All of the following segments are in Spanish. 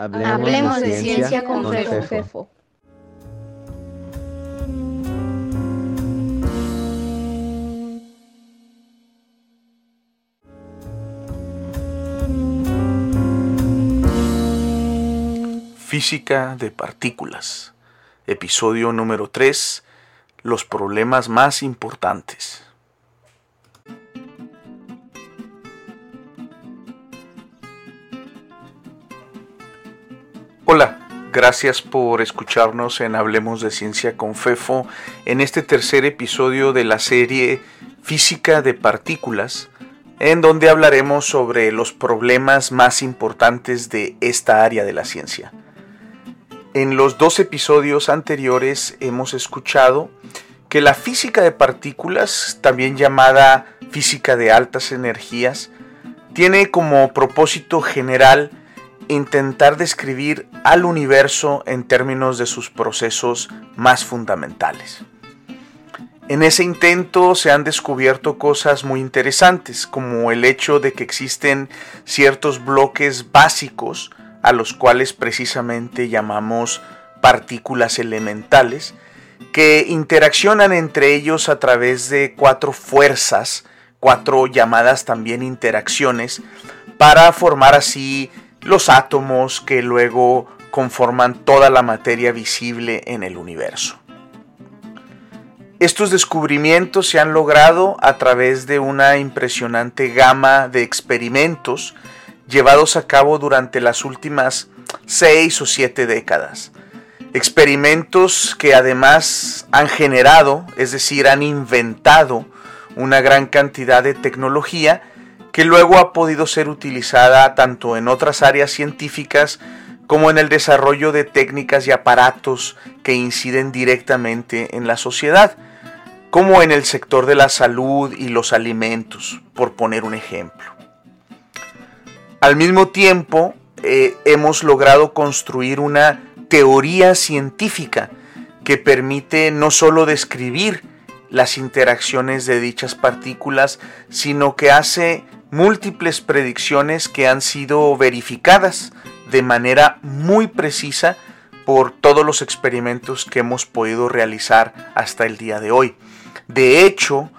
Hablemos, de, ciencia, con, Fefo. Física de partículas. Episodio número 3. Los problemas más importantes. Hola, gracias por escucharnos en Hablemos de Ciencia con Fefo en este tercer episodio de la serie Física de Partículas, en donde hablaremos sobre los problemas más importantes de esta área de la ciencia. En los dos episodios anteriores hemos escuchado que la física de partículas, también llamada física de altas energías, tiene como propósito general intentar describir al universo en términos de sus procesos más fundamentales. En ese intento se han descubierto cosas muy interesantes, como el hecho de que existen ciertos bloques básicos a los cuales precisamente llamamos partículas elementales, que interaccionan entre ellos a través de cuatro fuerzas, cuatro llamadas también interacciones, para formar así los átomos que luego conforman toda la materia visible en el universo. Estos descubrimientos se han logrado a través de una impresionante gama de experimentos llevados a cabo durante las últimas seis o siete décadas. Experimentos que además han generado, es decir, han inventado una gran cantidad de tecnología que luego ha podido ser utilizada tanto en otras áreas científicas como en el desarrollo de técnicas y aparatos que inciden directamente en la sociedad, como en el sector de la salud y los alimentos, por poner un ejemplo. Al mismo tiempo, eh, hemos logrado construir una teoría científica que permite no solo describir las interacciones de dichas partículas, sino que hace múltiples predicciones que han sido verificadas de manera muy precisa por todos los experimentos que hemos podido realizar hasta el día de hoy. De hecho,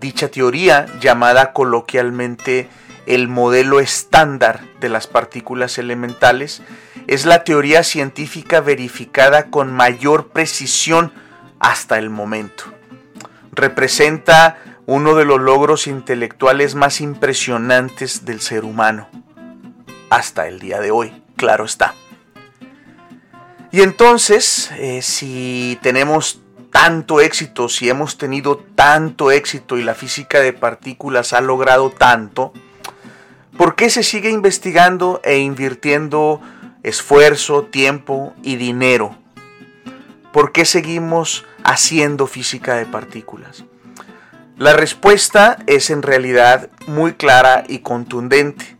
dicha teoría, llamada coloquialmente el modelo estándar de las partículas elementales, es la teoría científica verificada con mayor precisión hasta el momento. Representa uno de los logros intelectuales más impresionantes del ser humano. Hasta el día de hoy, claro está. Y entonces, eh, si tenemos tanto éxito, si hemos tenido tanto éxito y la física de partículas ha logrado tanto, ¿por qué se sigue investigando e invirtiendo esfuerzo, tiempo y dinero? ¿Por qué seguimos haciendo física de partículas? La respuesta es en realidad muy clara y contundente.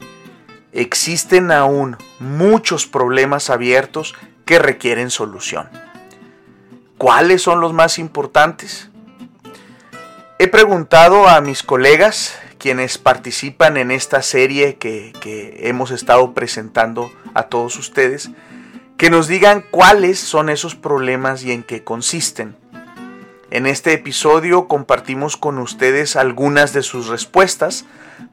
Existen aún muchos problemas abiertos que requieren solución. ¿Cuáles son los más importantes? He preguntado a mis colegas, quienes participan en esta serie que, hemos estado presentando a todos ustedes, que nos digan cuáles son esos problemas y en qué consisten. En este episodio compartimos con ustedes algunas de sus respuestas,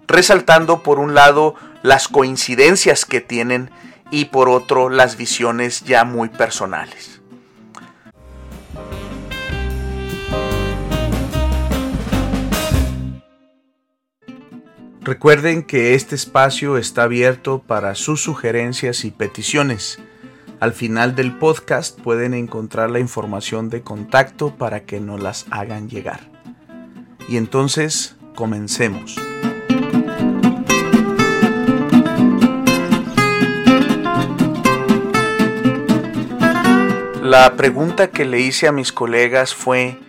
resaltando por un lado las coincidencias que tienen y por otro las visiones ya muy personales. Recuerden que este espacio está abierto para sus sugerencias y peticiones. Al final del podcast pueden encontrar la información de contacto para que nos las hagan llegar. Y entonces, comencemos. La pregunta que le hice a mis colegas fue,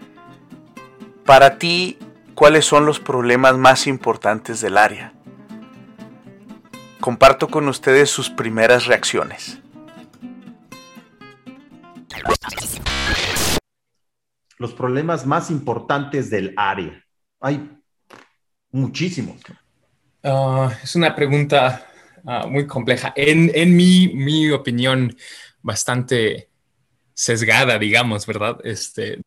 para ti, ¿cuáles son los problemas más importantes del área? Comparto con ustedes sus primeras reacciones. Los problemas más importantes del área? Hay muchísimos. Ah, es una pregunta ah, muy compleja. En, en mi, mi, opinión, bastante sesgada, digamos, ¿verdad? Este...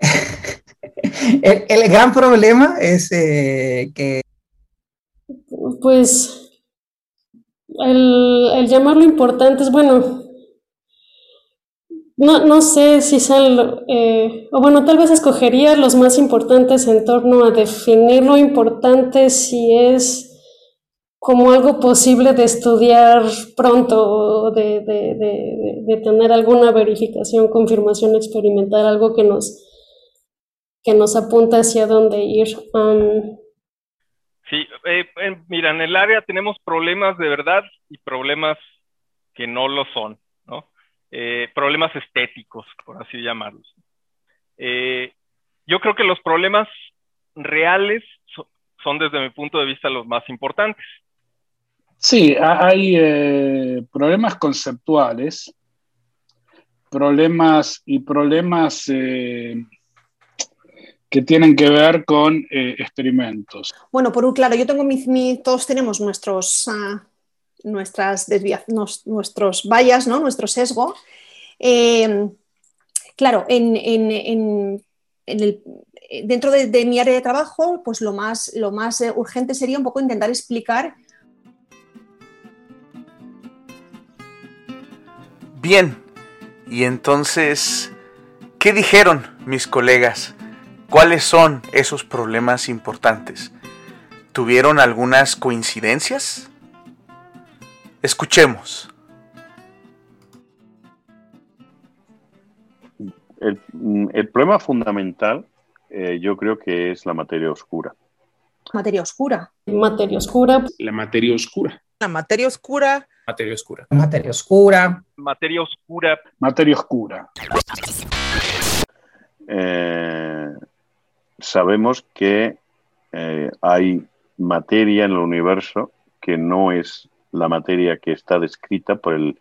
el, gran problema es eh, que... Pues el, el llamarlo importante es, bueno, no, no sé si son, eh, o bueno, tal vez escogería los más importantes en torno a definir lo importante si es como algo posible de estudiar pronto o de, tener alguna verificación, confirmación experimental, algo que nos, que nos apunta hacia dónde ir. Sí, eh, mira, en el área tenemos problemas de verdad y problemas que no lo son. Eh, problemas estéticos, por así llamarlos. Eh, yo creo que los problemas reales son desde mi punto de vista los más importantes. Sí, hay eh, problemas conceptuales, problemas y problemas que tienen que ver con experimentos. Bueno, por un claro, yo tengo mis, todos tenemos nuestros ah, nuestras nuestros vallas, ¿no? nuestro sesgo. Eh, claro, en, el, dentro de, mi área de trabajo, pues lo más, lo más eh, urgente sería un poco intentar explicar. Bien, y entonces, ¿qué dijeron mis colegas? ¿Cuáles son esos problemas importantes? ¿Tuvieron algunas coincidencias? Escuchemos. El, problema fundamental eh, yo creo que es la materia oscura. Materia oscura. Materia oscura. La materia oscura. La materia oscura. Materia oscura. Materia oscura. Materia oscura. Materia oscura. Eh, sabemos que eh, hay materia en el universo que no es la materia que está descrita por el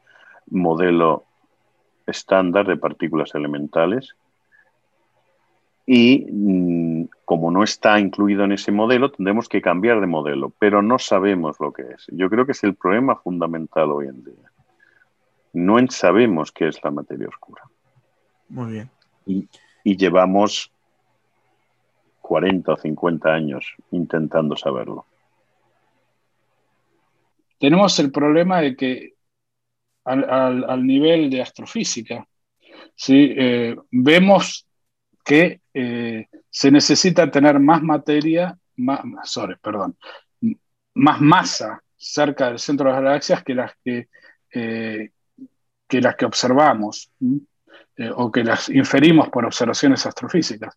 modelo estándar de partículas elementales y mm, como no está incluido en ese modelo, tendremos que cambiar de modelo, pero no sabemos lo que es. Yo creo que es el problema fundamental hoy en día. No sabemos qué es la materia oscura. Muy bien. Y, y llevamos 40 o 50 años intentando saberlo tenemos el problema de que al, nivel de astrofísica, ¿sí? Eh, vemos que eh, se necesita tener más materia, más, sorry, perdón, más masa cerca del centro de las galaxias que las que, eh, que, las que observamos o que las inferimos por observaciones astrofísicas.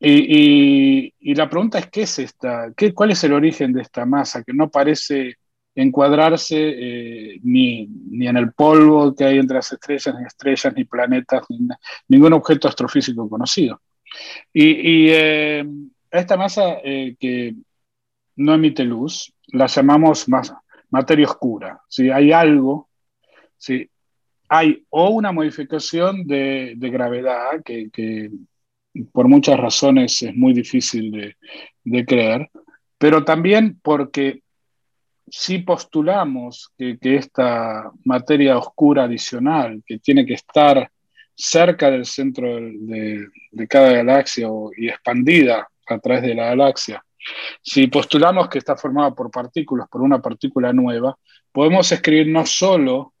Y, y, la pregunta es, ¿qué es esta? Qué, ¿Cuál es el origen de esta masa que no parece encuadrarse eh, ni, en el polvo que hay entre las estrellas, ni estrellas, ni planetas, ni ningún objeto astrofísico conocido. Y, eh, esta masa eh, que no emite luz, la llamamos materia oscura. Si hay algo, si hay o una modificación de, gravedad que, por muchas razones es muy difícil de, de creer, pero también porque si postulamos que, esta materia oscura adicional, que tiene que estar cerca del centro de, cada galaxia y expandida a través de la galaxia, si postulamos que está formada por partículas, por una partícula nueva, podemos escribir no solo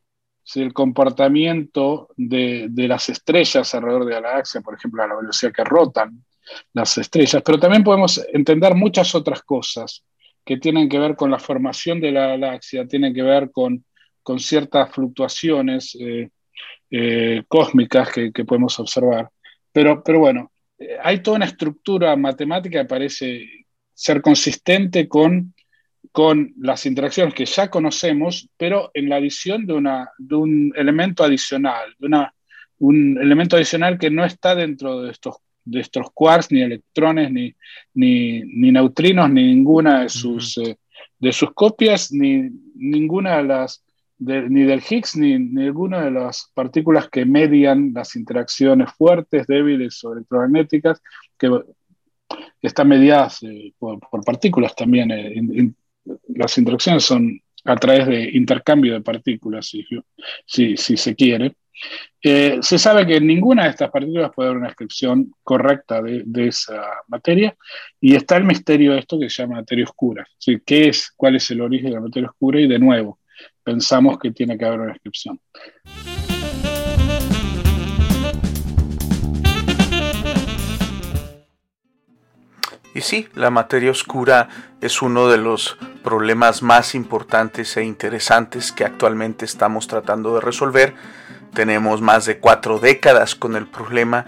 si el comportamiento de, de, las estrellas alrededor de la galaxia, por ejemplo, a la velocidad que rotan las estrellas, pero también podemos entender muchas otras cosas que tienen que ver con la formación de la galaxia, tienen que ver con, con ciertas fluctuaciones eh, eh, cósmicas que, podemos observar. Pero, pero bueno, eh, hay toda una estructura matemática que parece ser consistente con, con las interacciones que ya conocemos, pero en la adición de, una, de un elemento adicional, de una, un elemento adicional que no está dentro de estos de estos quarks, ni electrones, ni, ni, ni neutrinos, ni ninguna de sus, eh, de sus copias, ni ninguna de las, ni del Higgs, ni, ninguna de las partículas que median las interacciones fuertes, débiles o electromagnéticas, que, están mediadas eh, por, partículas también, eh, las interacciones son a través de intercambio de partículas, si, si, si se quiere. Eh, se sabe que ninguna de estas partículas puede haber una descripción correcta de, de, esa materia y está el misterio de esto que se llama materia oscura. ¿sí? ¿Qué es, ¿Cuál es el origen de la materia oscura? Y de nuevo, pensamos que tiene que haber una descripción. Y sí, la materia oscura es uno de los problemas más importantes e interesantes que actualmente estamos tratando de resolver. Tenemos más de cuatro décadas con el problema.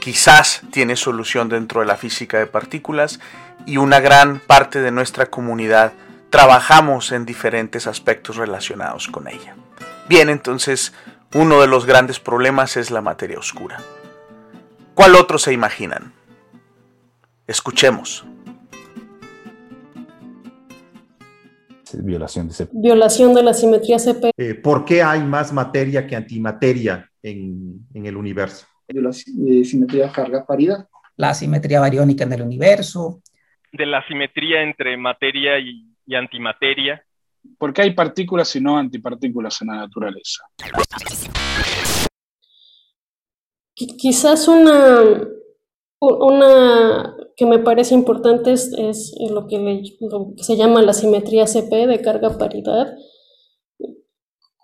Quizás tiene solución dentro de la física de partículas y una gran parte de nuestra comunidad trabajamos en diferentes aspectos relacionados con ella. Bien, entonces, uno de los grandes problemas es la materia oscura. ¿Cuál otro se imaginan? Escuchemos. Violación de, CP. Violación de la simetría CP. Eh, ¿Por qué hay más materia que antimateria en, en el universo? Violación de simetría carga-paridad. La simetría bariónica en el universo. De la simetría entre materia y, y antimateria. ¿Por qué hay partículas y no antipartículas en la naturaleza? Quizás una, una que me parece importante es, es lo, que se llama la simetría CP de carga-paridad,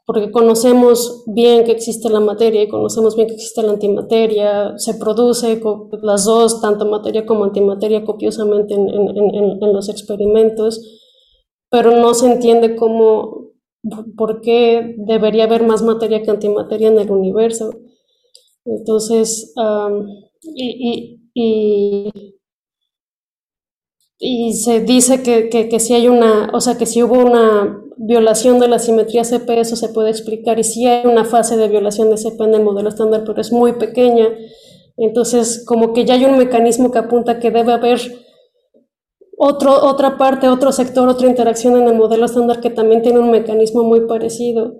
porque conocemos bien que existe la materia y conocemos bien que existe la antimateria, se produce las dos, tanto materia como antimateria, copiosamente en, en, en, los experimentos, pero no se entiende cómo, por qué debería haber más materia que antimateria en el universo. Entonces, y y se dice que, que, que, si hay una, o sea, que si hubo una violación de la simetría CP, eso se puede explicar, y si hay una fase de violación de CP en el modelo estándar, pero es muy pequeña, entonces como que ya hay un mecanismo que apunta que debe haber otro, otra parte, otro sector, otra interacción en el modelo estándar que también tiene un mecanismo muy parecido.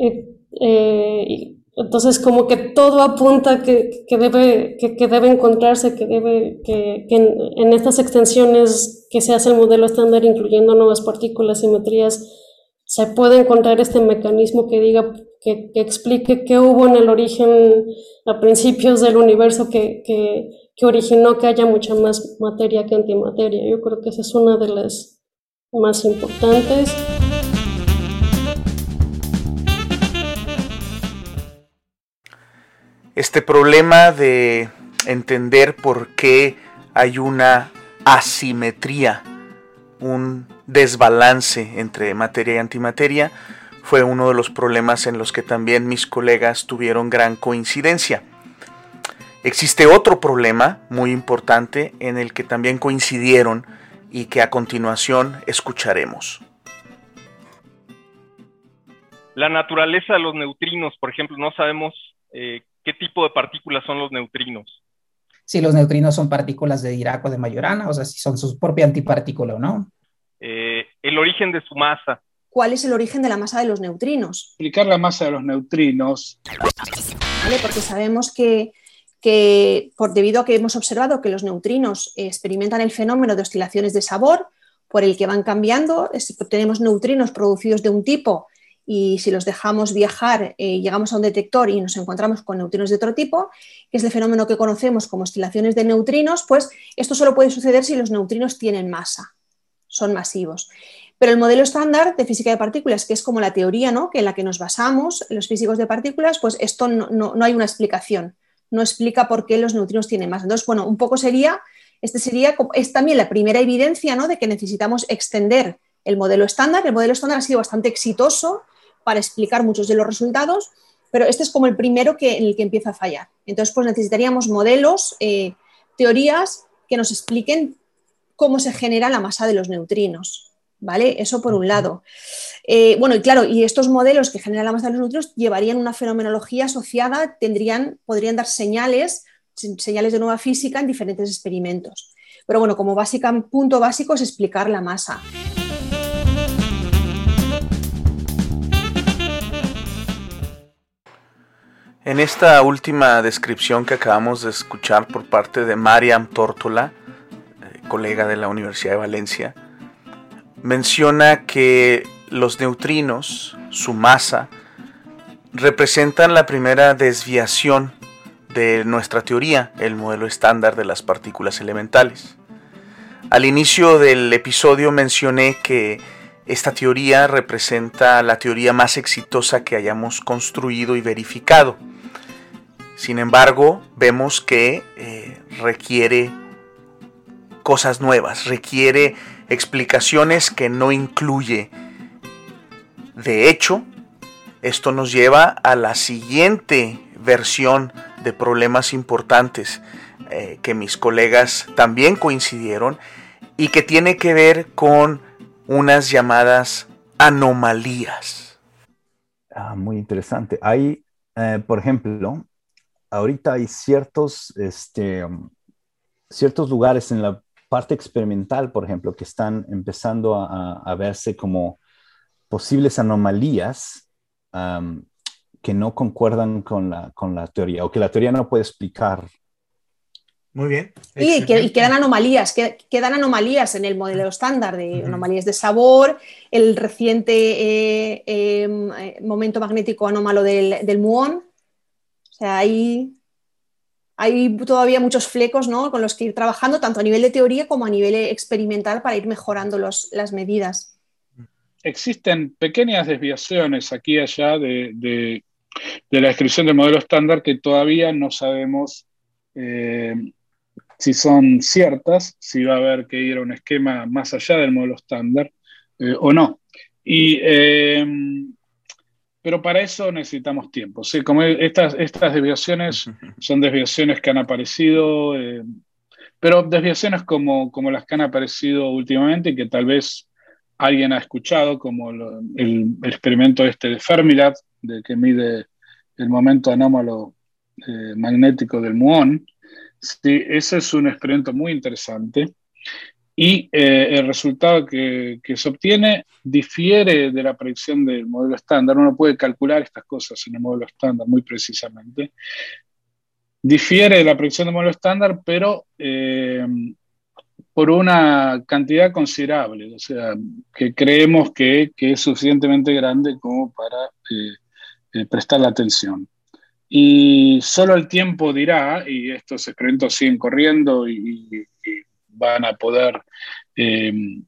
Eh, eh, entonces, como que todo apunta que, que debe, que, que, debe encontrarse, que debe, que, que en, en, estas extensiones que se hace el modelo estándar, incluyendo nuevas partículas, simetrías, se puede encontrar este mecanismo que diga, que, que explique qué hubo en el origen a principios del universo que, que, que originó que haya mucha más materia que antimateria. Yo creo que esa es una de las más importantes. Este problema de entender por qué hay una asimetría, un desbalance entre materia y antimateria, fue uno de los problemas en los que también mis colegas tuvieron gran coincidencia. Existe otro problema muy importante en el que también coincidieron y que a continuación escucharemos. La naturaleza de los neutrinos, por ejemplo, no sabemos eh, ¿Qué tipo de partículas son los neutrinos? Si los neutrinos son partículas de Dirac o de Majorana, o sea, si son su propia antipartícula o no. Eh, el origen de su masa. ¿Cuál es el origen de la masa de los neutrinos? Explicar la masa de los neutrinos. ¿Vale? Porque sabemos que, que por, debido a que hemos observado que los neutrinos experimentan el fenómeno de oscilaciones de sabor, por el que van cambiando, tenemos neutrinos producidos de un tipo y si los dejamos viajar, eh, llegamos a un detector y nos encontramos con neutrinos de otro tipo, que es el fenómeno que conocemos como oscilaciones de neutrinos, pues esto solo puede suceder si los neutrinos tienen masa, son masivos. Pero el modelo estándar de física de partículas, que es como la teoría ¿no? que en la que nos basamos los físicos de partículas, pues esto no, no, no hay una explicación, no explica por qué los neutrinos tienen masa. Entonces, bueno, un poco sería, este sería, es también la primera evidencia ¿no? de que necesitamos extender el modelo estándar. El modelo estándar ha sido bastante exitoso para explicar muchos de los resultados, pero este es como el primero que, en el que empieza a fallar. Entonces, pues necesitaríamos modelos, eh, teorías que nos expliquen cómo se genera la masa de los neutrinos. ¿Vale? Eso por un lado. Eh, bueno, y claro, y estos modelos que generan la masa de los neutrinos llevarían una fenomenología asociada, tendrían, podrían dar señales, señales de nueva física en diferentes experimentos. Pero bueno, como básica, punto básico es explicar la masa. En esta última descripción que acabamos de escuchar por parte de Mariam Tórtola, eh, colega de la Universidad de Valencia, menciona que los neutrinos, su masa, representan la primera desviación de nuestra teoría, el modelo estándar de las partículas elementales. Al inicio del episodio mencioné que esta teoría representa la teoría más exitosa que hayamos construido y verificado. Sin embargo, vemos que eh, requiere cosas nuevas, requiere explicaciones que no incluye. De hecho, esto nos lleva a la siguiente versión de problemas importantes eh, que mis colegas también coincidieron y que tiene que ver con unas llamadas anomalías. Ah, muy interesante. Hay, eh, por ejemplo, ahorita hay ciertos, este, ciertos lugares en la parte experimental, por ejemplo, que están empezando a, verse como posibles anomalías que no concuerdan con la, con la teoría o que la teoría no puede explicar muy bien. y, quedan anomalías, quedan anomalías en el modelo estándar, de anomalías de sabor, el reciente eh, em, eh, momento magnético anómalo del, del, muón. O sea, hay, hay todavía muchos flecos ¿no? con los que ir trabajando, tanto a nivel de teoría como a nivel experimental, para ir mejorando los, las medidas. Existen pequeñas desviaciones aquí y allá de, de, la descripción del modelo estándar que todavía no sabemos. Eh, si son ciertas, si va a haber que ir a un esquema más allá del modelo estándar eh, o no. Y, eh, pero para eso necesitamos tiempo. ¿sí? Como estas, estas desviaciones son desviaciones que han aparecido, eh, pero desviaciones como, como las que han aparecido últimamente y que tal vez alguien ha escuchado, como el, experimento este de Fermilab, de que mide el momento anómalo magnético del muón, Sí, ese es un experimento muy interesante y eh, el resultado que, se obtiene difiere de la predicción del modelo estándar. Uno puede calcular estas cosas en el modelo estándar muy precisamente. Difiere de la predicción del modelo estándar, pero eh, por una cantidad considerable, o sea, que creemos que, es suficientemente grande como para eh, prestar la atención. Y solo el tiempo dirá, y estos experimentos siguen corriendo y, van a poder em,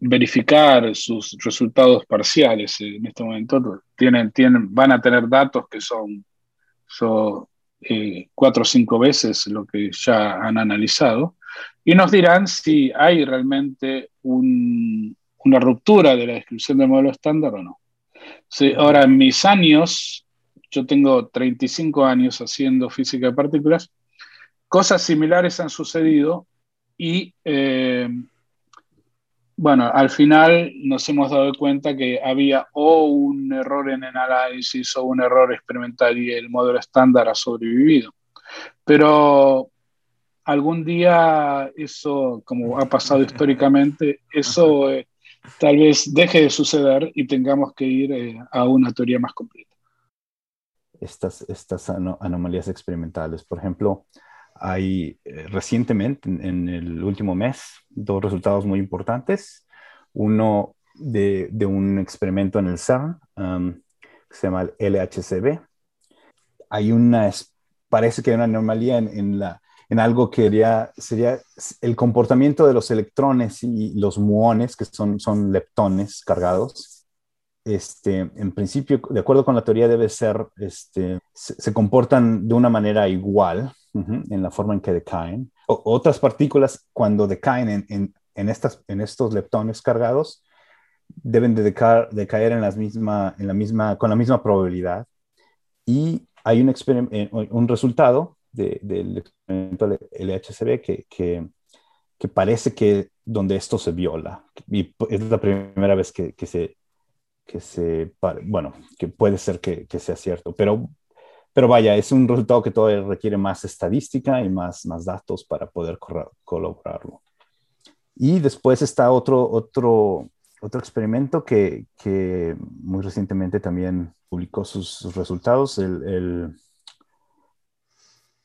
verificar sus resultados parciales en este momento. Tienen, tienen, van a tener datos que son, son eh, cuatro o cinco veces lo que ya han analizado y nos dirán si hay realmente una ruptura de la descripción del modelo estándar o no. ahora, en mis años yo tengo 35 años haciendo física de partículas, cosas similares han sucedido y, eh, bueno, al final nos hemos dado cuenta que había o un error en el análisis o un error experimental y el modelo estándar ha sobrevivido. Pero algún día eso, como ha pasado históricamente, eso eh, tal vez deje de suceder y tengamos que ir eh, a una teoría más completa estas, estas anomalías experimentales. Por ejemplo, hay eh, recientemente, en, el último mes, dos resultados muy importantes. Uno de, de un experimento en el CERN, um, que se llama el LHCb. Hay una, parece que hay una anomalía en, en la, en algo que sería, sería el comportamiento de los electrones y los muones, que son, son leptones cargados, este, en principio, de acuerdo con la teoría, debe ser, este, se, comportan de una manera igual en la forma en que decaen. otras partículas, cuando decaen en, en, estas, en estos leptones cargados, deben de decaer, en, misma, en la misma, con la misma probabilidad. Y hay un, eh, un resultado del experimento LHCb que, que, que, parece que donde esto se viola. Y es la primera vez que, que se que se, bueno, que puede ser que, sea cierto, pero, pero vaya, es un resultado que todavía requiere más estadística y más, más datos para poder colaborarlo. Y después está otro, otro, otro experimento que, que muy recientemente también publicó sus, resultados, el,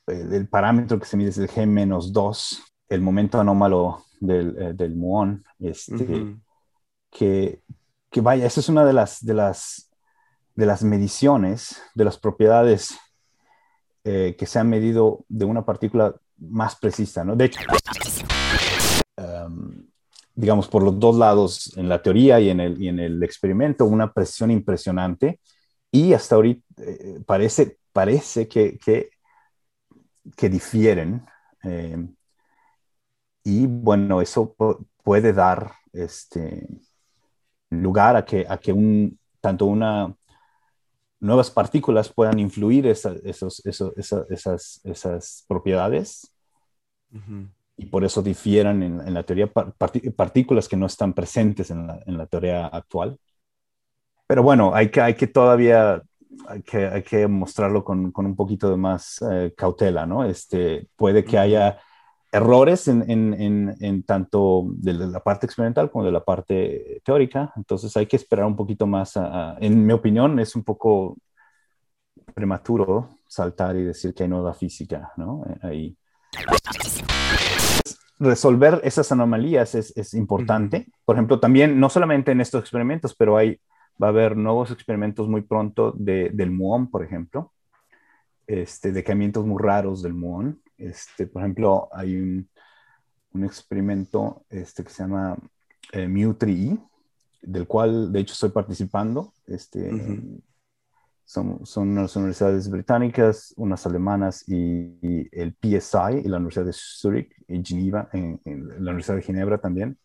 el, parámetro que se mide es el G-2, el momento anómalo del, eh, del muón, este, que, que vaya, esa es una de las, de las, de las mediciones de las propiedades eh, que se han medido de una partícula más precisa, ¿no? De hecho, em, digamos, por los dos lados, en la teoría y en el, y en el experimento, una presión impresionante y hasta ahorita eh, parece, parece que, que, que difieren. Em, y bueno, eso puede dar este, lugar a que, a que un, tanto una nuevas partículas puedan influir esos, esas, esas, propiedades y por eso difieran en, la teoría partículas que no están presentes en la, en la, teoría actual. Pero bueno, hay que, hay que todavía hay que, hay que mostrarlo con, con, un poquito de más eh, cautela, ¿no? Este, puede que haya errores en, en, en, tanto de la parte experimental como de la parte teórica, entonces hay que esperar un poquito más. en mi opinión, es un poco prematuro saltar y decir que hay nueva física, ¿no? Ahí. Resolver esas anomalías es, es importante. Por ejemplo, también, no solamente en estos experimentos, pero hay, va a haber nuevos experimentos muy pronto de, del muón, por ejemplo, este, decamientos muy raros del muón, este, por ejemplo, hay un, un experimento este, que se llama eh, Mu3E, del cual de hecho estoy participando. Este, son, son las universidades británicas, unas alemanas y, el PSI y la Universidad de Zurich y Geneva, en, la Universidad de Ginebra también.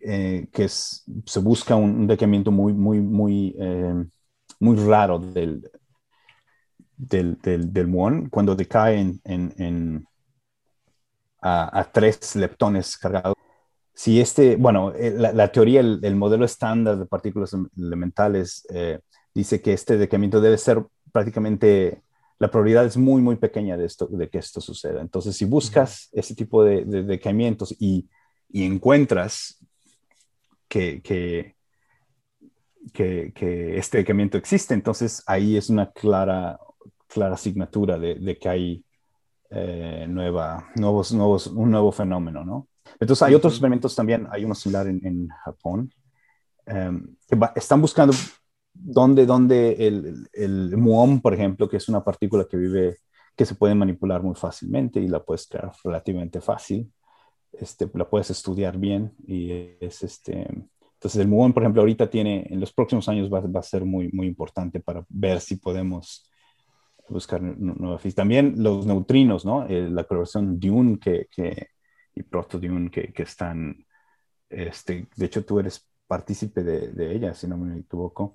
Eh, que es, se busca un, un decaimiento muy, muy, muy, eh, muy raro del, del, del, del muón cuando decae en, en, a, tres leptones cargados. Si este, bueno, eh, la, teoría, el, modelo estándar de partículas elementales eh, dice que este decaimiento debe ser prácticamente, la probabilidad es muy, muy pequeña de, esto, de que esto suceda. Entonces, si buscas ese tipo de, de decaimientos y, y encuentras que, que, que, que, este decaimiento existe, entonces ahí es una clara clara asignatura de, de que hay eh, nueva, nuevos, nuevos, un nuevo fenómeno, ¿no? Entonces hay otros experimentos también, hay uno similar en, en Japón, em, que están buscando dónde, dónde el, el muón, por ejemplo, que es una partícula que vive, que se puede manipular muy fácilmente y la puedes crear relativamente fácil, este, la puedes estudiar bien y es este... Entonces el muón, por ejemplo, ahorita tiene, en los próximos años va, va a ser muy, muy importante para ver si podemos buscar nueva física. También los neutrinos, ¿no? Eh, la colaboración Dune que, que, y Proto Dune que, que, están, este, de hecho tú eres partícipe de, de ella, si no me equivoco.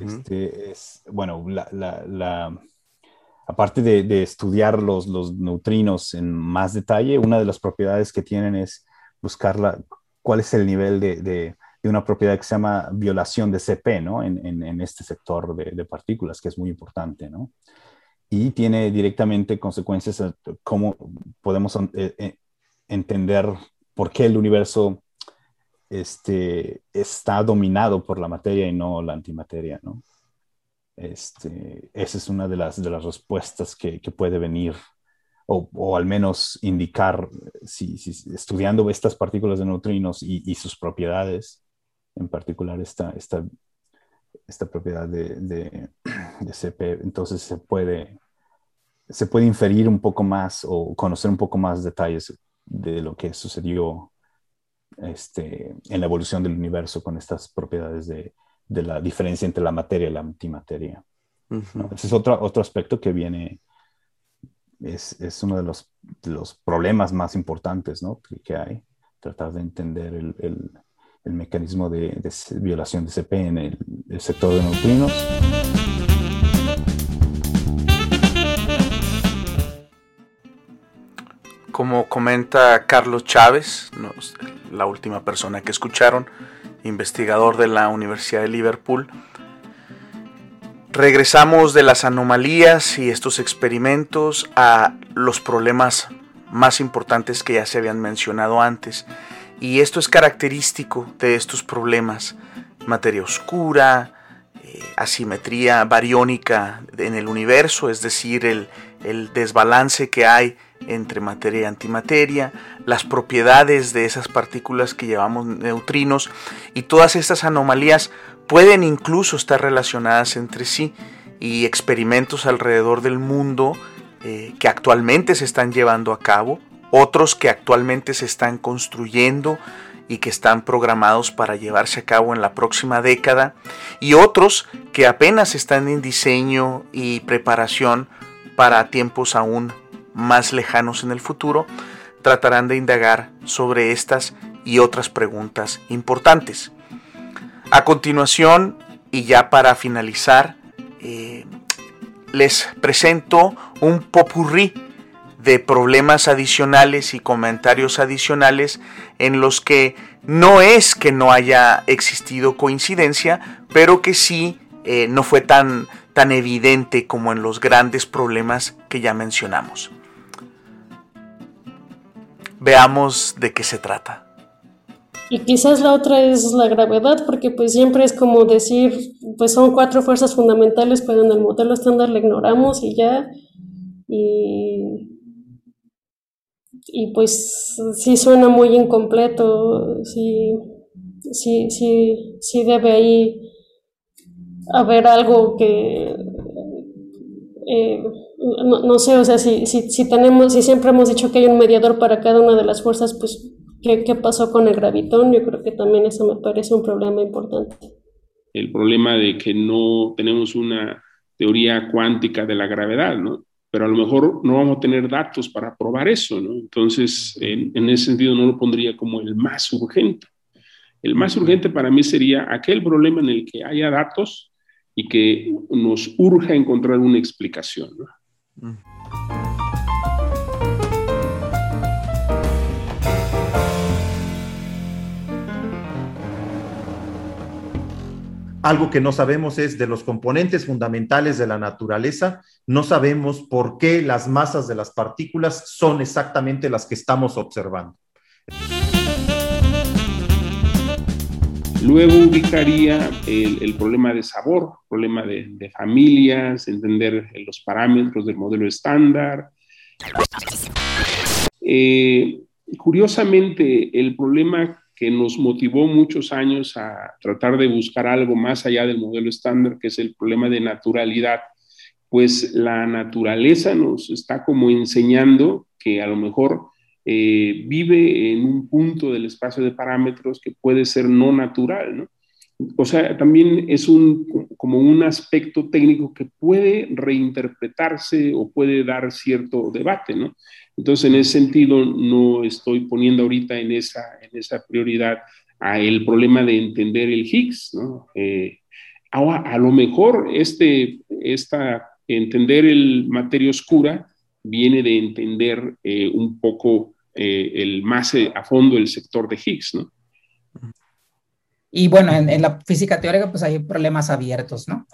Este, es, bueno, la, la, la aparte de, de, estudiar los, los neutrinos en más detalle, una de las propiedades que tienen es buscar la, cuál es el nivel de, de, de una propiedad que se llama violación de CP, ¿no? En, este sector de, partículas, que es muy importante, ¿no? y tiene directamente consecuencias en cómo podemos eh, eh, entender por qué el universo este, está dominado por la materia y no la antimateria, ¿no? Este, esa es una de las, de las respuestas que, puede venir, o, al menos indicar, si, si, estudiando estas partículas de neutrinos y, y, sus propiedades, en particular esta, esta esta propiedad de, de, de, CP, entonces se puede, se puede inferir un poco más o conocer un poco más detalles de lo que sucedió este, en la evolución del universo con estas propiedades de, de la diferencia entre la materia y la antimateria. Ese es otro, otro aspecto que viene, es, es uno de los, de los, problemas más importantes ¿no? que, que, hay, tratar de entender el, el, el mecanismo de, violación de CP en el, el sector de neutrinos. Como comenta Carlos Chávez, la última persona que escucharon, investigador de la Universidad de Liverpool, regresamos de las anomalías y estos experimentos a los problemas más importantes que ya se habían mencionado antes y esto es característico de estos problemas. Materia oscura, eh, asimetría bariónica en el universo, es decir, el, el, desbalance que hay entre materia y antimateria, las propiedades de esas partículas que llamamos neutrinos y todas estas anomalías pueden incluso estar relacionadas entre sí y experimentos alrededor del mundo eh, que actualmente se están llevando a cabo, otros que actualmente se están construyendo y que están programados para llevarse a cabo en la próxima década y otros que apenas están en diseño y preparación para tiempos aún más lejanos en el futuro, tratarán de indagar sobre estas y otras preguntas importantes. A continuación, y ya para finalizar, eh, les presento un popurrí de problemas adicionales y comentarios adicionales en los que no es que no haya existido coincidencia, pero que sí eh, no fue tan, tan evidente como en los grandes problemas que ya mencionamos. Veamos de qué se trata. Y quizás la otra es la gravedad, porque pues siempre es como decir, pues son cuatro fuerzas fundamentales, pero en el modelo estándar la ignoramos y ya. Y, y pues sí suena muy incompleto, sí, sí, sí, sí debe ahí haber algo que... Eh, no, sé, o sea, si, si, si, tenemos, si siempre hemos dicho que hay un mediador para cada una de las fuerzas, pues, ¿qué, ¿qué, pasó con el gravitón? Yo creo que también eso me parece un problema importante. El problema de que no tenemos una teoría cuántica de la gravedad, ¿no? Pero a lo mejor no vamos a tener datos para probar eso, ¿no? Entonces, en, en ese sentido no lo pondría como el más urgente. El más urgente para mí sería aquel problema en el que haya datos y que nos urja encontrar una explicación. ¿no? Algo que no sabemos es de los componentes fundamentales de la naturaleza, no sabemos por qué las masas de las partículas son exactamente las que estamos observando. Luego ubicaría el, problema de sabor, problema de, familias, entender los parámetros del modelo estándar. Eh, curiosamente, el problema que nos motivó muchos años a tratar de buscar algo más allá del modelo estándar, que es el problema de naturalidad, pues la naturaleza nos está como enseñando que a lo mejor eh, vive en un punto del espacio de parámetros que puede ser no natural, ¿no? O sea, también es un, como un aspecto técnico que puede reinterpretarse o puede dar cierto debate, ¿no? Entonces, en ese sentido, no estoy poniendo ahorita en esa, en esa prioridad a el problema de entender el Higgs, ¿no? Eh, ahora, a lo mejor este, esta, entender el materia oscura viene de entender eh, un poco eh, el más a fondo el sector de Higgs, ¿no? Y bueno, en, la física teórica pues hay problemas abiertos, ¿no?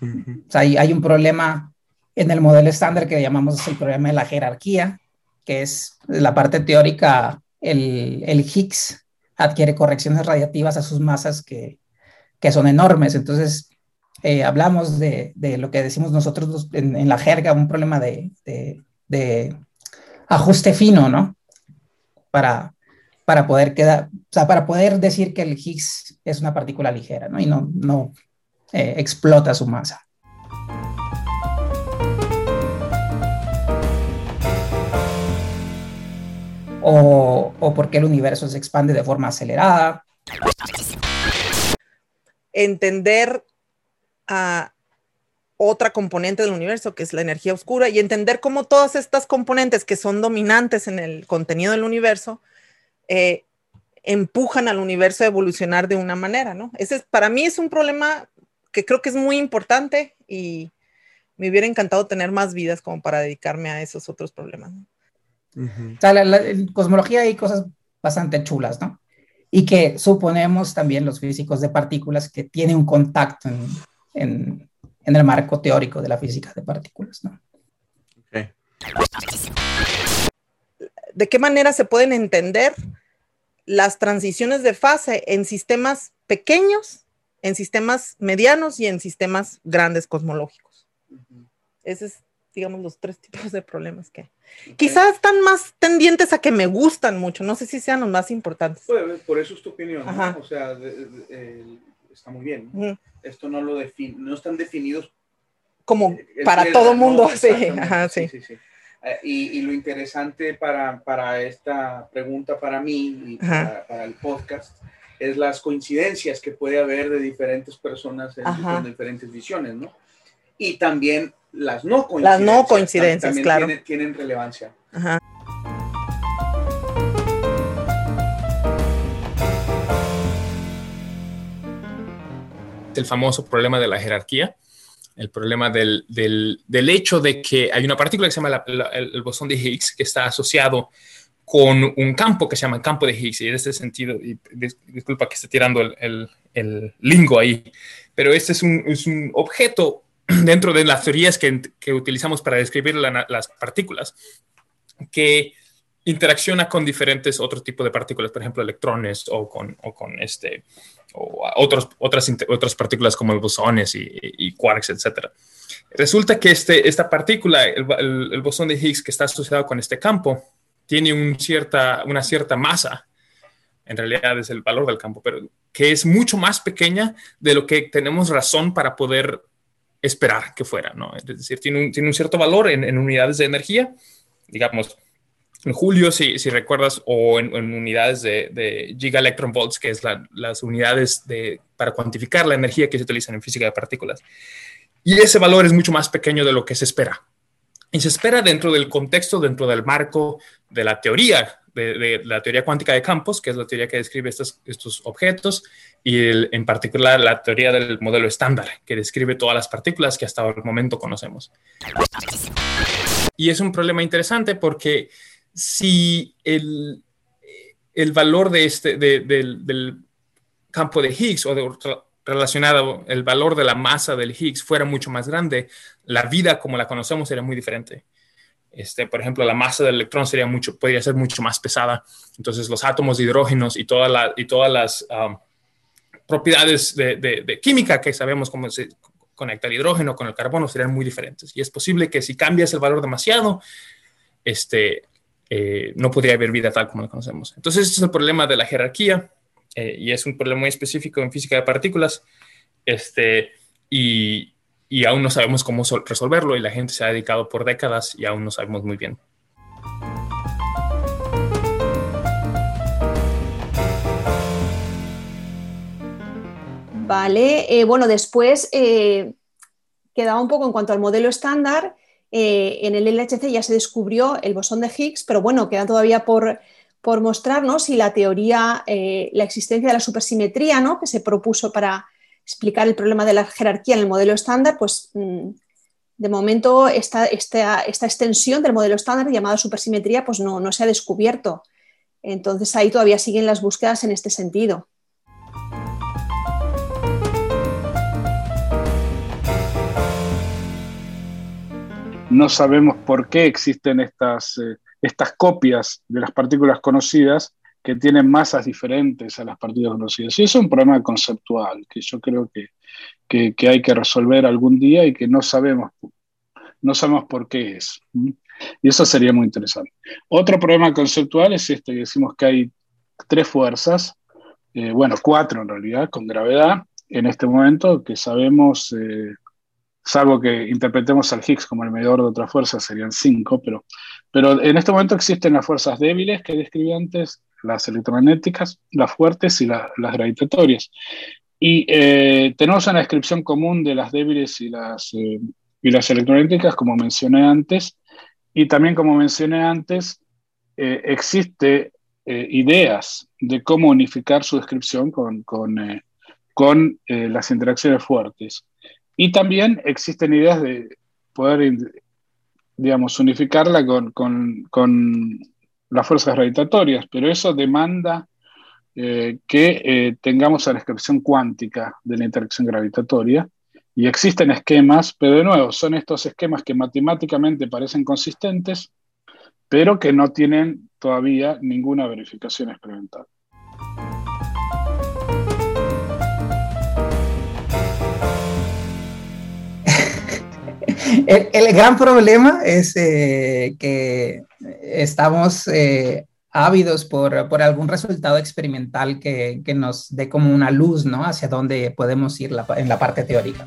O sea, hay, hay, un problema en el modelo estándar que llamamos el problema de la jerarquía, que es la parte teórica, el, el Higgs adquiere correcciones radiativas a sus masas que, que son enormes. Entonces, eh, hablamos de, de, lo que decimos nosotros en, en la jerga, un problema de, de, de, ajuste fino, ¿no? para, para poder quedar, o sea, para poder decir que el Higgs es una partícula ligera, ¿no? Y no, no eh, explota su masa. O, o porque el universo se expande de forma acelerada. Entender a otra componente del universo, que es la energía oscura, y entender cómo todas estas componentes que son dominantes en el contenido del universo eh, empujan al universo a evolucionar de una manera, ¿no? Ese para mí es un problema que creo que es muy importante y me hubiera encantado tener más vidas como para dedicarme a esos otros problemas. en cosmología hay cosas bastante chulas, ¿no? Y que suponemos también los físicos de partículas que tienen un contacto en en el marco teórico de la física de partículas. ¿no? ¿De qué manera se pueden entender las transiciones de fase en sistemas pequeños, en sistemas medianos y en sistemas grandes cosmológicos? Esos es, digamos, los tres tipos de problemas que Quizás están más tendientes a que me gustan mucho, no sé si sean los más importantes. Pues, por eso es tu opinión, ¿no? O sea, está muy bien. Esto no lo define, no están definidos como para todo mundo, sí. Ajá, sí. sí, sí eh, y, lo interesante para, para, esta pregunta para mí y para, para, el podcast es las coincidencias que puede haber de diferentes personas en, con diferentes visiones, ¿no? Y también las no coincidencias. Las no coincidencias, también claro. Tienen, tienen relevancia. Ajá. El famoso problema de la jerarquía el problema del, del, del, hecho de que hay una partícula que se llama el, bosón de Higgs que está asociado con un campo que se llama campo de Higgs. Y en este sentido, y disculpa que esté tirando el, el, lingo ahí, pero este es un, es un objeto dentro de las teorías que, que utilizamos para describir las partículas que interacciona con diferentes otros tipos de partículas, por ejemplo, electrones o con, o con este, o otros, otras, otras partículas como bosones y, y, quarks, etc. Resulta que este, esta partícula, el, el, bosón de Higgs que está asociado con este campo, tiene un cierta, una cierta masa, en realidad es el valor del campo, pero que es mucho más pequeña de lo que tenemos razón para poder esperar que fuera, ¿no? Es decir, tiene un, tiene un cierto valor en, en unidades de energía, digamos, en julio, si, si recuerdas, o en, unidades de, de gigaelectronvolts, que es las unidades de, para cuantificar la energía que se utilizan en física de partículas. Y ese valor es mucho más pequeño de lo que se espera. Y se espera dentro del contexto, dentro del marco de la teoría, de, la teoría cuántica de campos, que es la teoría que describe estos, estos objetos, y en particular la teoría del modelo estándar, que describe todas las partículas que hasta el momento conocemos. Y es un problema interesante porque si el, el valor de este, del, campo de Higgs o de, relacionado, el valor de la masa del Higgs fuera mucho más grande, la vida como la conocemos sería muy diferente. Este, por ejemplo, la masa del electrón sería mucho, podría ser mucho más pesada. Entonces, los átomos de hidrógenos y, toda la, y todas las um, propiedades de, de, química que sabemos cómo se conecta el hidrógeno con el carbono serían muy diferentes. Y es posible que si cambias el valor demasiado, este, eh, no podría haber vida tal como la conocemos. Entonces, este es el problema de la jerarquía eh, y es un problema muy específico en física de partículas este, y, y aún no sabemos cómo resolverlo y la gente se ha dedicado por décadas y aún no sabemos muy bien. Vale, eh, bueno, después quedaba un poco en cuanto al modelo estándar. Eh, en el LHC ya se descubrió el bosón de Higgs, pero bueno, queda todavía por, por mostrarnos si la teoría, eh, la existencia de la supersimetría, ¿no? que se propuso para explicar el problema de la jerarquía en el modelo estándar, pues mm, de momento esta, esta, esta, extensión del modelo estándar llamada supersimetría pues no, no se ha descubierto. Entonces ahí todavía siguen las búsquedas en este sentido. No sabemos por qué existen estas, eh, estas copias de las partículas conocidas que tienen masas diferentes a las partículas conocidas. Y eso es un problema conceptual que yo creo que, que, hay que resolver algún día y que no sabemos, no sabemos por qué es. Y eso sería muy interesante. Otro problema conceptual es este, que decimos que hay tres fuerzas, eh, bueno, cuatro en realidad, con gravedad, en este momento, que sabemos eh, salvo que interpretemos al Higgs como el medidor de otra fuerza, serían cinco, pero, pero en este momento existen las fuerzas débiles que describí antes, las electromagnéticas, las fuertes y las gravitatorias. Y eh, tenemos una descripción común de las débiles y las, eh, y las electromagnéticas, como mencioné antes, y también como mencioné antes, eh, existe ideas de cómo unificar su descripción con, con, con las interacciones fuertes. Y también existen ideas de poder, digamos, unificarla con, las fuerzas gravitatorias, pero eso demanda eh, que eh, tengamos la descripción cuántica de la interacción gravitatoria. Y existen esquemas, pero de nuevo, son estos esquemas que matemáticamente parecen consistentes, pero que no tienen todavía ninguna verificación experimental. El, gran problema es eh, que estamos eh, ávidos por, por, algún resultado experimental que, que, nos dé como una luz, ¿no? Hacia dónde podemos ir en la parte teórica.